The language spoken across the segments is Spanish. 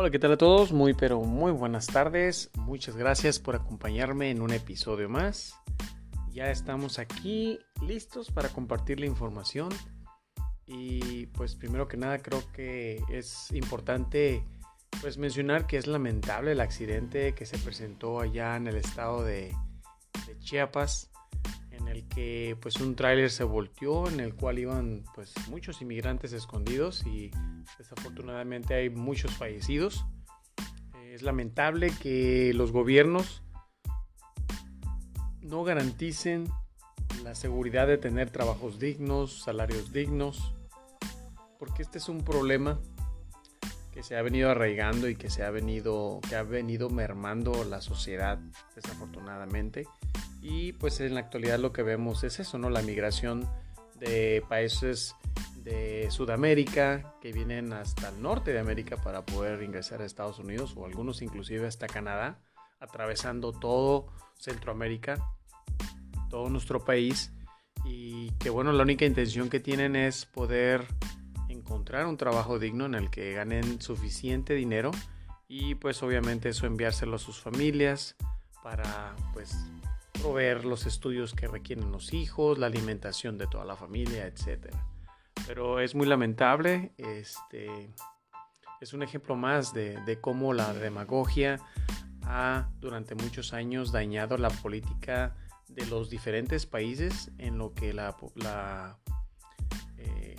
Hola, ¿qué tal a todos? Muy pero muy buenas tardes. Muchas gracias por acompañarme en un episodio más. Ya estamos aquí listos para compartir la información. Y pues primero que nada creo que es importante pues mencionar que es lamentable el accidente que se presentó allá en el estado de, de Chiapas pues un tráiler se volteó en el cual iban pues muchos inmigrantes escondidos y desafortunadamente hay muchos fallecidos. Es lamentable que los gobiernos no garanticen la seguridad de tener trabajos dignos, salarios dignos, porque este es un problema que se ha venido arraigando y que se ha venido que ha venido mermando la sociedad desafortunadamente y pues en la actualidad lo que vemos es eso, ¿no? La migración de países de Sudamérica que vienen hasta el norte de América para poder ingresar a Estados Unidos o algunos inclusive hasta Canadá, atravesando todo Centroamérica, todo nuestro país y que bueno, la única intención que tienen es poder encontrar un trabajo digno en el que ganen suficiente dinero y pues obviamente eso enviárselo a sus familias para pues proveer los estudios que requieren los hijos, la alimentación de toda la familia, etc. Pero es muy lamentable, este, es un ejemplo más de, de cómo la demagogia ha durante muchos años dañado la política de los diferentes países en lo que la, la, eh,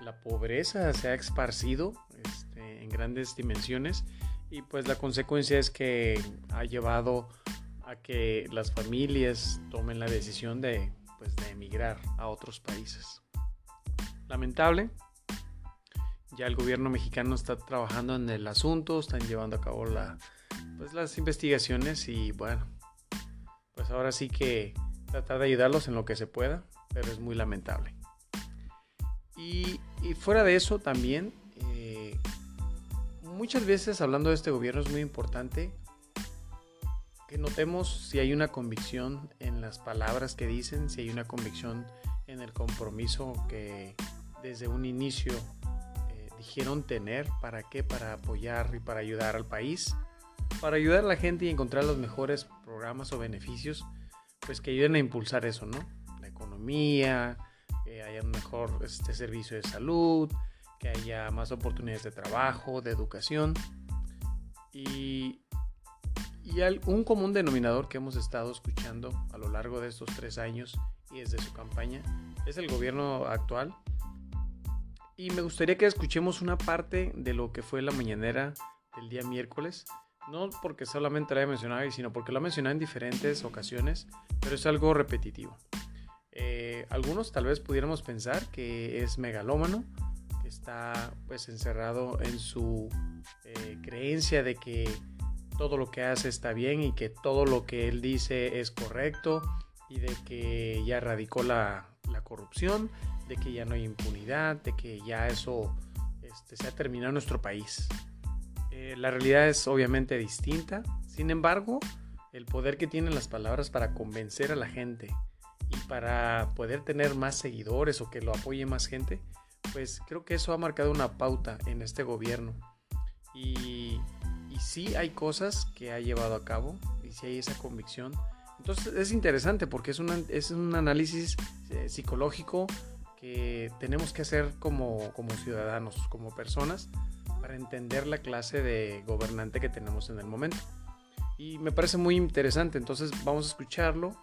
la pobreza se ha esparcido este, en grandes dimensiones y pues la consecuencia es que ha llevado que las familias tomen la decisión de, pues, de emigrar a otros países. Lamentable, ya el gobierno mexicano está trabajando en el asunto, están llevando a cabo la, pues, las investigaciones y bueno, pues ahora sí que tratar de ayudarlos en lo que se pueda, pero es muy lamentable. Y, y fuera de eso también, eh, muchas veces hablando de este gobierno es muy importante notemos si hay una convicción en las palabras que dicen, si hay una convicción en el compromiso que desde un inicio eh, dijeron tener, ¿para qué? Para apoyar y para ayudar al país, para ayudar a la gente y encontrar los mejores programas o beneficios, pues que ayuden a impulsar eso, ¿no? La economía, que haya un mejor este, servicio de salud, que haya más oportunidades de trabajo, de educación. Y y un común denominador que hemos estado escuchando a lo largo de estos tres años y desde su campaña es el gobierno actual. Y me gustaría que escuchemos una parte de lo que fue la mañanera del día miércoles. No porque solamente la haya mencionado, sino porque lo ha mencionado en diferentes ocasiones, pero es algo repetitivo. Eh, algunos tal vez pudiéramos pensar que es megalómano, que está pues encerrado en su eh, creencia de que todo lo que hace está bien y que todo lo que él dice es correcto y de que ya radicó la, corrupción, de que ya no hay impunidad, de que ya eso este, se ha terminado en nuestro país. Eh, la realidad es obviamente distinta, sin embargo, el poder que tienen las palabras para convencer a la gente y para poder tener más seguidores o que lo apoye más gente, pues creo que eso ha marcado una pauta en este gobierno. Y sí hay cosas que ha llevado a cabo y sí hay esa convicción. Entonces es interesante porque es, es un análisis eh, psicológico que tenemos que hacer como, como ciudadanos, como personas, para entender la clase de gobernante que tenemos en el momento. Y me parece muy interesante, entonces vamos a escucharlo,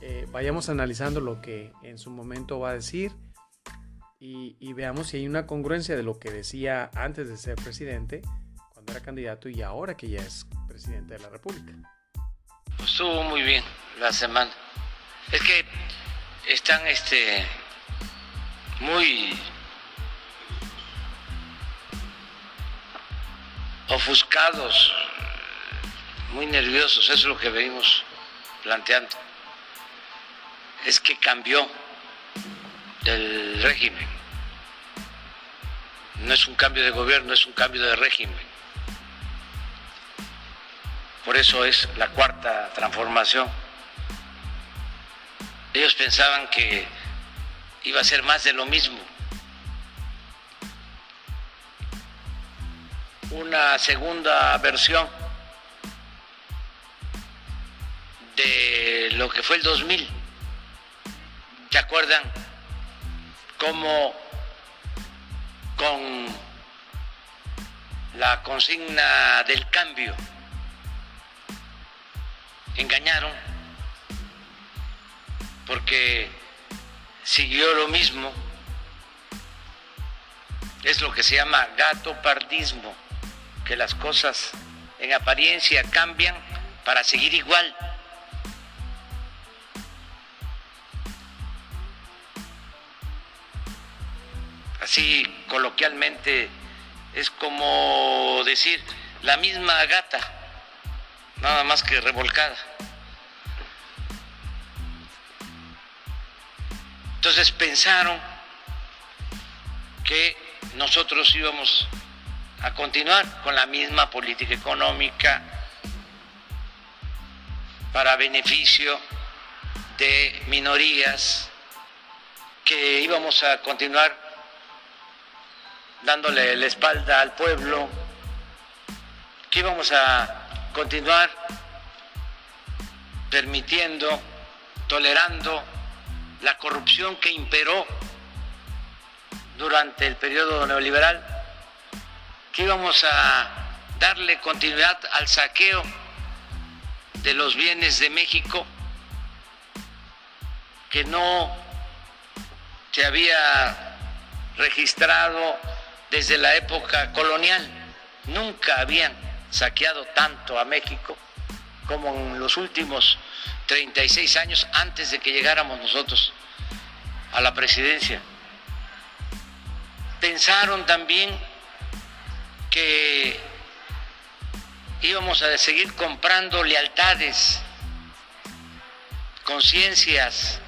eh, vayamos analizando lo que en su momento va a decir y veamos si hay una congruencia de lo que decía antes de ser presidente era candidato y ahora que ya es presidente de la República. Pues estuvo muy bien la semana. Es que están este muy ofuscados, muy nerviosos, eso es lo que venimos planteando. Es que cambió el régimen. No es un cambio de gobierno, es un cambio de régimen. Por eso es la cuarta transformación. Ellos pensaban que iba a ser más de lo mismo. una segunda versión de lo que fue el 2000. ¿Se acuerdan cómo con la consigna del cambio engañaron porque siguió lo mismo. Es lo que se llama gato pardismo, que las cosas en apariencia cambian para seguir igual. Así coloquialmente es como decir la misma gata, nada más que revolcada. Entonces pensaron que nosotros íbamos a continuar con la misma política económica para beneficio de minorías, que íbamos a continuar dándole la espalda al pueblo, que íbamos a continuar permitiendo, tolerando la corrupción que imperó durante el periodo neoliberal, que íbamos a darle continuidad al saqueo de los bienes de México, que no se había registrado desde la época colonial. Nunca habían saqueado tanto a México como en los últimos 36 años antes de que llegáramos nosotros a la presidencia. Pensaron también que íbamos a seguir comprando lealtades, conciencias,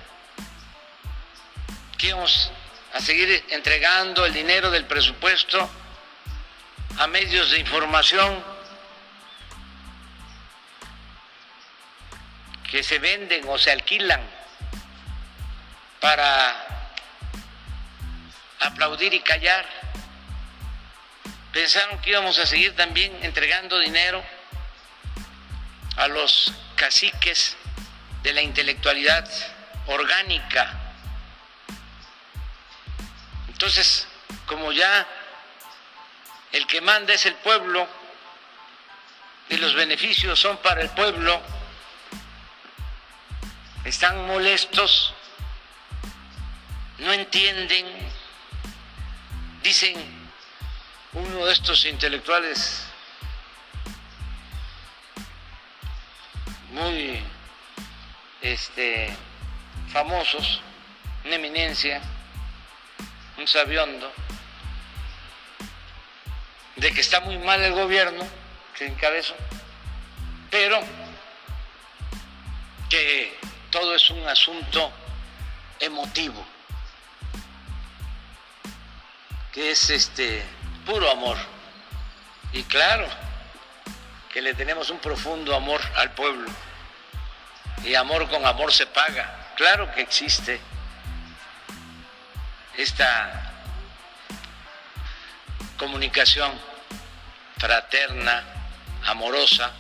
que íbamos a seguir entregando el dinero del presupuesto a medios de información que se venden o se alquilan para aplaudir y callar. Pensaron que íbamos a seguir también entregando dinero a los caciques de la intelectualidad orgánica. Entonces, como ya el que manda es el pueblo y los beneficios son para el pueblo, están molestos, no entienden, dicen uno de estos intelectuales muy este, famosos, una eminencia, un sabiondo, de que está muy mal el gobierno que encabezó, pero que todo es un asunto emotivo, que es este puro amor. Y claro que le tenemos un profundo amor al pueblo. Y amor con amor se paga. Claro que existe esta comunicación fraterna, amorosa,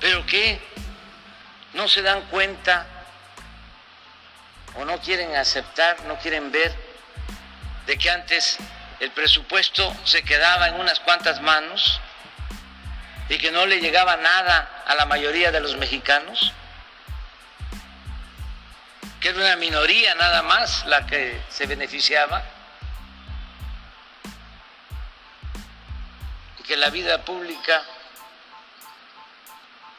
pero que no se dan cuenta o no quieren aceptar, no quieren ver de que antes el presupuesto se quedaba en unas cuantas manos y que no le llegaba nada a la mayoría de los mexicanos, que era una minoría nada más la que se beneficiaba, y que la vida pública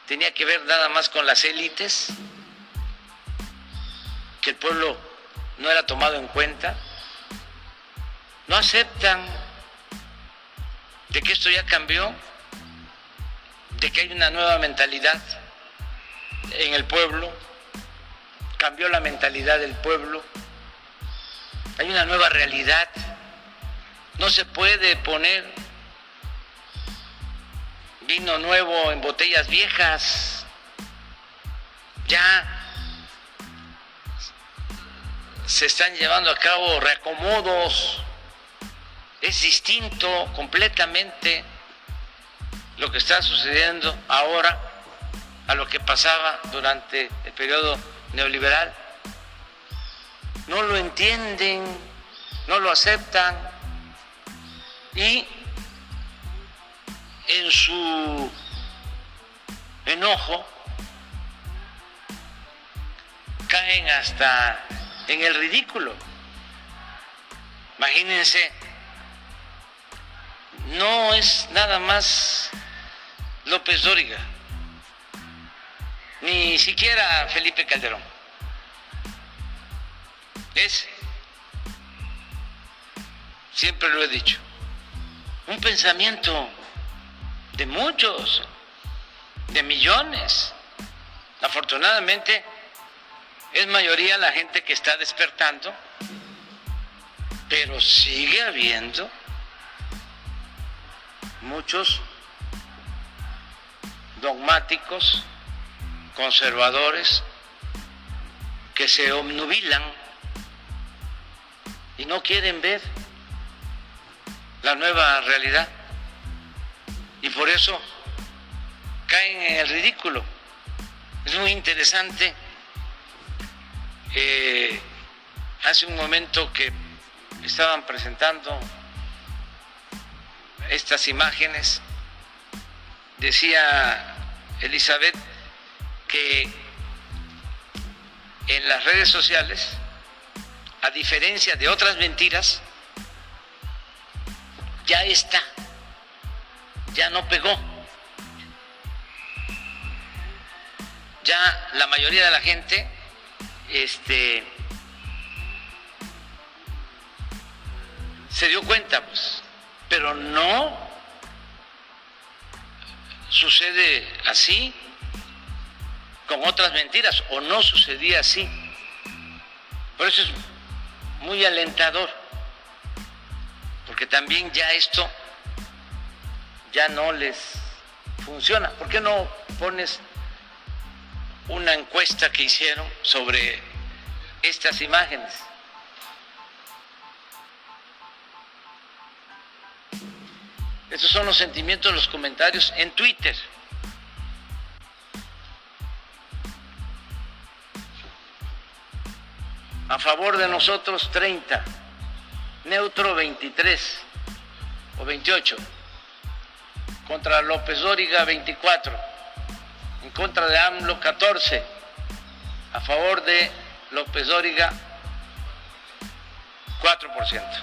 tenía que ver nada más con las élites, que el pueblo no era tomado en cuenta, no aceptan de que esto ya cambió, de que hay una nueva mentalidad en el pueblo, cambió la mentalidad del pueblo, hay una nueva realidad, no se puede poner vino nuevo en botellas viejas. Ya se están llevando a cabo reacomodos es distinto completamente lo que está sucediendo ahora a lo que pasaba durante el periodo neoliberal. No lo entienden, no lo aceptan y en su enojo caen hasta en el ridículo. Imagínense, no es nada más López Dóriga, ni siquiera Felipe Calderón. Es, siempre lo he dicho, un pensamiento de muchos, de millones. Afortunadamente, es mayoría la gente que está despertando, pero sigue habiendo muchos dogmáticos, conservadores, que se obnubilan y no quieren ver la nueva realidad. Y por eso caen en el ridículo. Es muy interesante eh, hace un momento que estaban presentando estas imágenes, decía Elizabeth que en las redes sociales, a diferencia de otras mentiras, ya está, ya no pegó. Ya la mayoría de la gente este, se dio cuenta, pues, pero no sucede así con otras mentiras o no sucedía así. Por eso es muy alentador, porque también ya esto ya no les funciona. ¿Por qué no pones una encuesta que hicieron sobre estas imágenes. Estos son los sentimientos, los comentarios en Twitter. A favor de nosotros 30, neutro 23 o 28, contra López Dóriga 24 en contra de AMLO 14, a favor de López Dóriga 4%.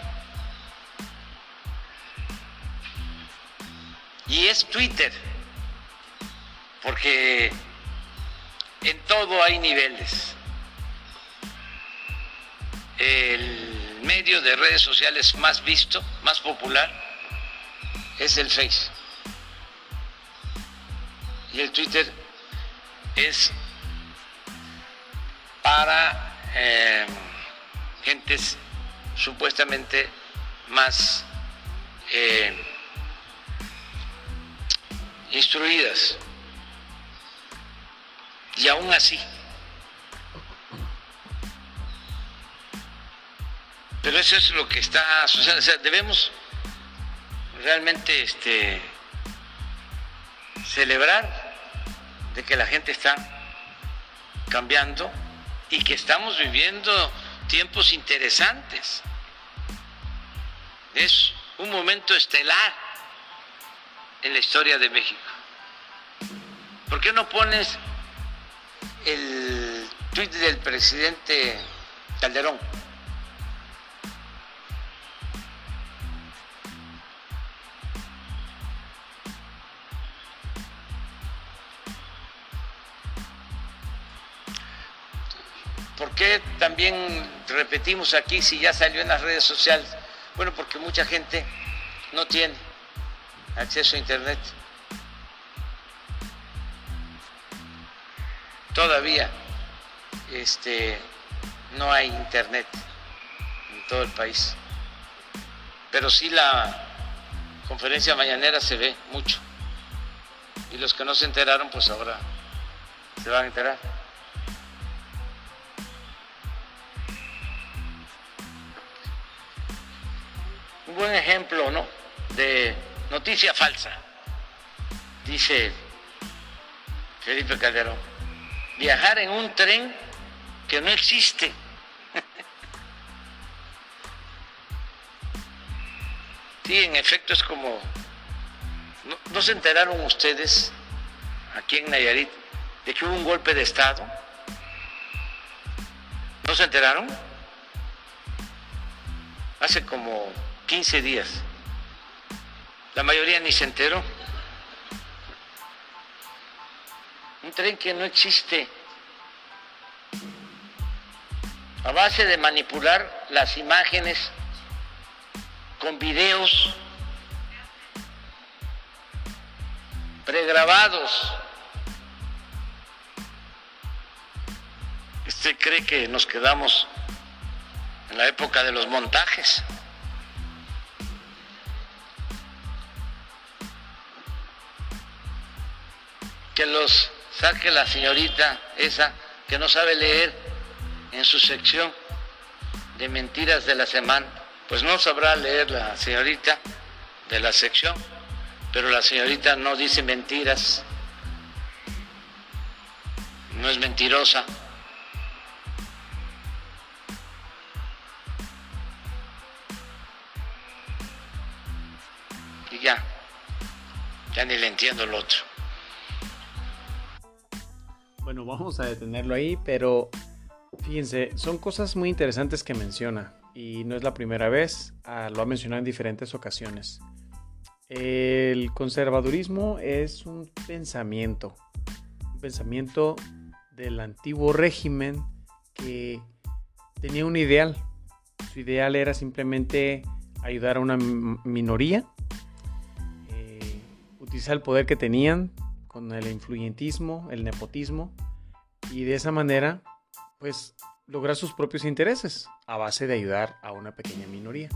Y es Twitter, porque en todo hay niveles. El medio de redes sociales más visto, más popular, es el Face. El Twitter es para eh, gentes supuestamente más eh, instruidas. Y aún así, pero eso es lo que está sucediendo. O sea, debemos realmente este, celebrar de que la gente está cambiando y que estamos viviendo tiempos interesantes. Es un momento estelar en la historia de México. ¿Por qué no pones el tuit del presidente Calderón? ¿Por qué también repetimos aquí si ya salió en las redes sociales? Bueno, porque mucha gente no tiene acceso a Internet. Todavía este, no hay Internet en todo el país. Pero sí la conferencia mañanera se ve mucho. Y los que no se enteraron, pues ahora se van a enterar. Buen ejemplo, ¿no? De noticia falsa, dice Felipe Calderón. Viajar en un tren que no existe. Sí, en efecto es como... ¿No, se enteraron ustedes aquí en Nayarit de que hubo un golpe de Estado? ¿No se enteraron? Hace como 15 días. La mayoría ni se enteró. Un tren que no existe. A base de manipular las imágenes con videos pregrabados. ¿Usted cree que nos quedamos en la época de los montajes? Que los saque la señorita esa que no sabe leer en su sección de mentiras de la semana pues no sabrá leer la señorita de la sección, pero la señorita no dice mentiras, no es mentirosa. Y ya, ya ni le entiendo el otro. Bueno, vamos a detenerlo ahí, pero fíjense, son cosas muy interesantes que menciona y no es la primera vez, ah, lo ha mencionado en diferentes ocasiones. El conservadurismo es un pensamiento, un pensamiento del antiguo régimen que tenía un ideal. Su ideal era simplemente ayudar a una minoría, eh, utilizar el poder que tenían con el influyentismo, el nepotismo, y de esa manera, pues lograr sus propios intereses a base de ayudar a una pequeña minoría.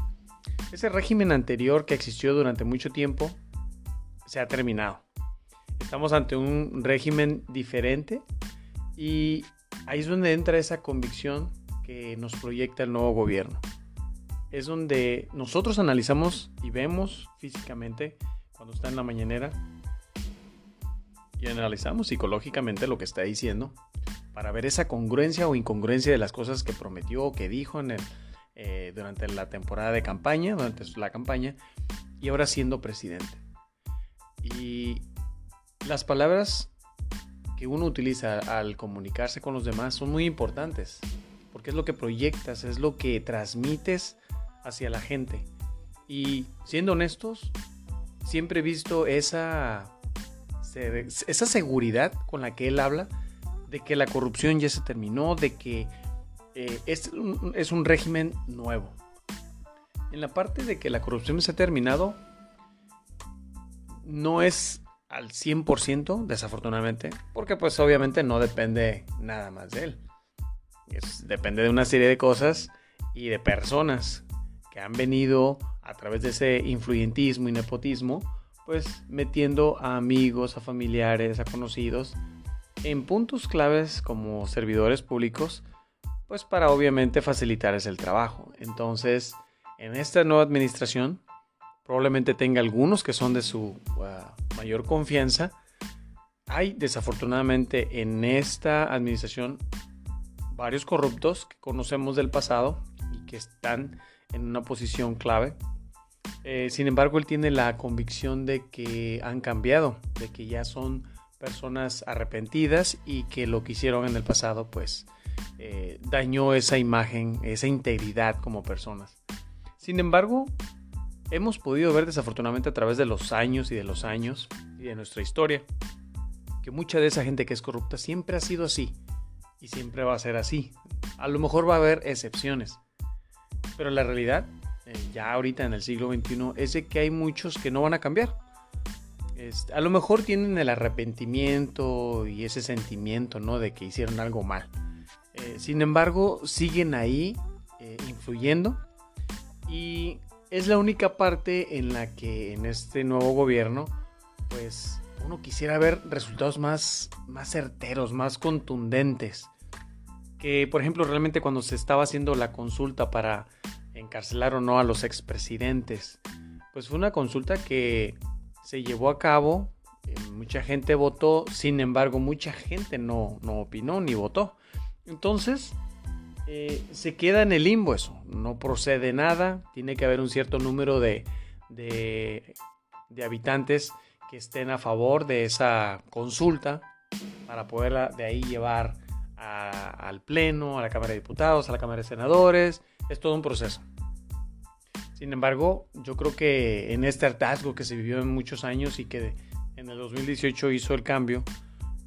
Ese régimen anterior que existió durante mucho tiempo se ha terminado. Estamos ante un régimen diferente y ahí es donde entra esa convicción que nos proyecta el nuevo gobierno. Es donde nosotros analizamos y vemos físicamente cuando está en la mañanera y analizamos psicológicamente lo que está diciendo para ver esa congruencia o incongruencia de las cosas que prometió o que dijo en el, eh, durante la temporada de campaña, durante la campaña, y ahora siendo presidente. Y las palabras que uno utiliza al comunicarse con los demás son muy importantes, porque es lo que proyectas, es lo que transmites hacia la gente. Y siendo honestos, siempre he visto esa, esa seguridad con la que él habla de que la corrupción ya se terminó, de que eh, es, un, régimen nuevo. En la parte de que la corrupción se ha terminado, no es al 100%, desafortunadamente, porque pues obviamente no depende nada más de él. depende de una serie de cosas y de personas que han venido a través de ese influyentismo y nepotismo, pues metiendo a amigos, a familiares, a conocidos en puntos claves como servidores públicos, pues para obviamente facilitarles el trabajo. Entonces, en esta nueva administración, probablemente tenga algunos que son de su uh, mayor confianza. Hay desafortunadamente en esta administración varios corruptos que conocemos del pasado y que están en una posición clave. Eh, sin embargo, él tiene la convicción de que han cambiado, de que ya son personas arrepentidas y que lo que hicieron en el pasado pues eh, dañó esa imagen, esa integridad como personas. Sin embargo, hemos podido ver desafortunadamente a través de los años y de los años y de nuestra historia que mucha de esa gente que es corrupta siempre ha sido así y siempre va a ser así. A lo mejor va a haber excepciones, pero la realidad, eh, ya ahorita en el siglo XXI, es de que hay muchos que no van a cambiar a lo mejor tienen el arrepentimiento y ese sentimiento, ¿no? De que hicieron algo mal. Eh, sin embargo, siguen ahí eh, influyendo y es la única parte en la que en este nuevo gobierno, pues uno quisiera ver resultados más, más certeros, más contundentes. Que, por ejemplo, realmente cuando se estaba haciendo la consulta para encarcelar o no a los expresidentes. Pues fue una consulta que se llevó a cabo, eh, mucha gente votó, sin embargo mucha gente no, no opinó ni votó. Entonces, eh, se queda en el limbo eso, no procede nada, tiene que haber un cierto número de, de, habitantes que estén a favor de esa consulta para poderla de ahí llevar al Pleno, a la Cámara de Diputados, a la Cámara de Senadores, es todo un proceso. Sin embargo, yo creo que en este hartazgo que se vivió en muchos años y que en el 2018 hizo el cambio,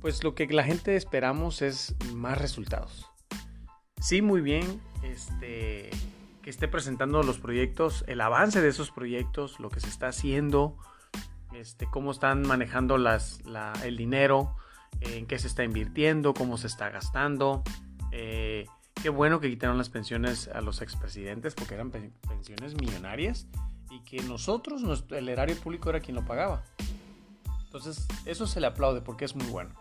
pues lo que la gente esperamos es más resultados sí, muy bien, este, que esté presentando los proyectos, el avance de esos proyectos, lo que se está haciendo, este, cómo están manejando las, el dinero, en qué se está invirtiendo, cómo se está gastando. Eh, qué bueno que quitaron las pensiones a los expresidentes porque eran pensiones millonarias y que nosotros, nuestro, el erario público era quien lo pagaba. Entonces, eso se le aplaude porque es muy bueno.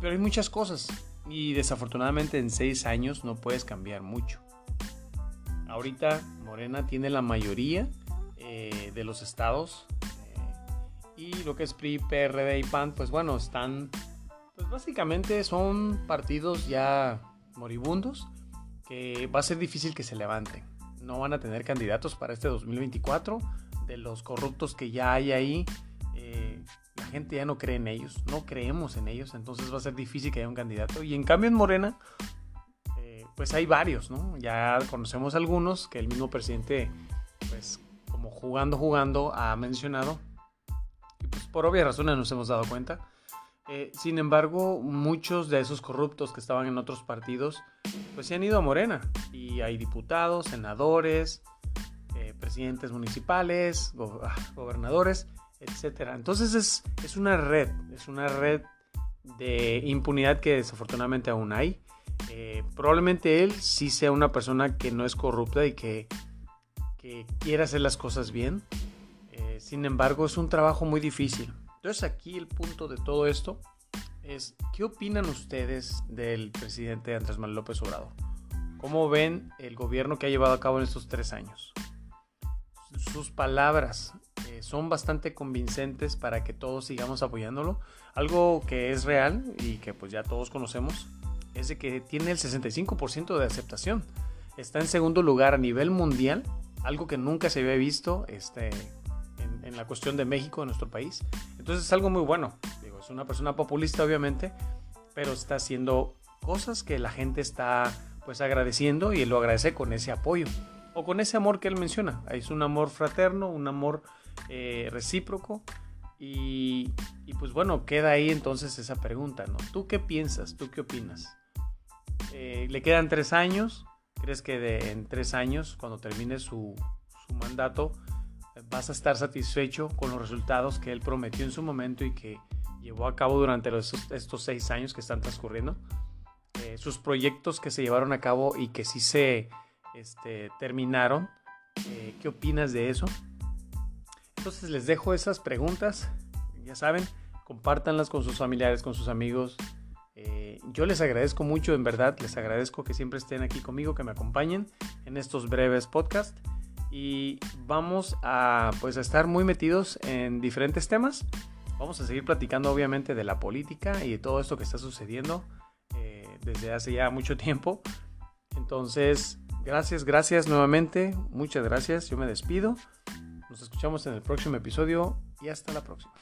Pero hay muchas cosas y desafortunadamente en seis años no puedes cambiar mucho. Ahorita Morena tiene la mayoría eh, de los estados y lo que es PRI, PRD y PAN, pues bueno, están, pues básicamente son partidos ya moribundos que va a ser difícil que se levanten. No van a tener candidatos para este 2024 de los corruptos que ya hay ahí la gente ya no cree en ellos, no creemos en ellos, entonces va a ser difícil que haya un candidato. Y en cambio en Morena, eh, pues hay varios, ¿no? Ya conocemos algunos que el mismo presidente, pues como jugando, jugando, ha mencionado. Por obvias razones nos hemos dado cuenta. Eh, sin embargo, muchos de esos corruptos que estaban en otros partidos, pues se han ido a Morena. Y hay diputados, senadores, eh, presidentes municipales, ah, gobernadores etcétera. Entonces es, una red, es una red de impunidad que desafortunadamente aún hay. Eh, probablemente él sí sea una persona que no es corrupta y que, que quiere hacer las cosas bien. Eh, sin embargo, es un trabajo muy difícil. Entonces aquí el punto de todo esto es, ¿qué opinan ustedes del presidente Andrés Manuel López Obrador? ¿Cómo ven el gobierno que ha llevado a cabo en estos tres años? Sus palabras, son bastante convincentes para que todos sigamos apoyándolo. Algo que es real y que pues ya todos conocemos es de que tiene el 65% de aceptación. Está en segundo lugar a nivel mundial, algo que nunca se había visto este, en, la cuestión de México, de nuestro país. Entonces es algo muy bueno. Digo, es una persona populista obviamente, pero está haciendo cosas que la gente está pues agradeciendo y él lo agradece con ese apoyo o con ese amor que él menciona. Es un amor fraterno, un amor eh, recíproco. Y, pues bueno, queda ahí entonces esa pregunta, ¿no? ¿Tú qué piensas? ¿Tú qué opinas? Eh, ¿Le quedan tres años? ¿Crees que en tres años, cuando termine su, mandato, vas a estar satisfecho con los resultados que él prometió en su momento y que llevó a cabo durante estos seis años que están transcurriendo? Eh, sus proyectos que se llevaron a cabo y que sí se este, terminaron. ¿Qué opinas de eso? Entonces les dejo esas preguntas. Ya saben, compártanlas con sus familiares, con sus amigos. Eh, yo les agradezco mucho, en verdad, les agradezco que siempre estén aquí conmigo, que me acompañen en estos breves podcasts. Y vamos a, pues, a estar muy metidos en diferentes temas. Vamos a seguir platicando, obviamente, de la política y de todo esto que está sucediendo eh, desde hace ya mucho tiempo. Entonces, gracias, gracias nuevamente. Muchas gracias. Yo me despido. Nos escuchamos en el próximo episodio y hasta la próxima.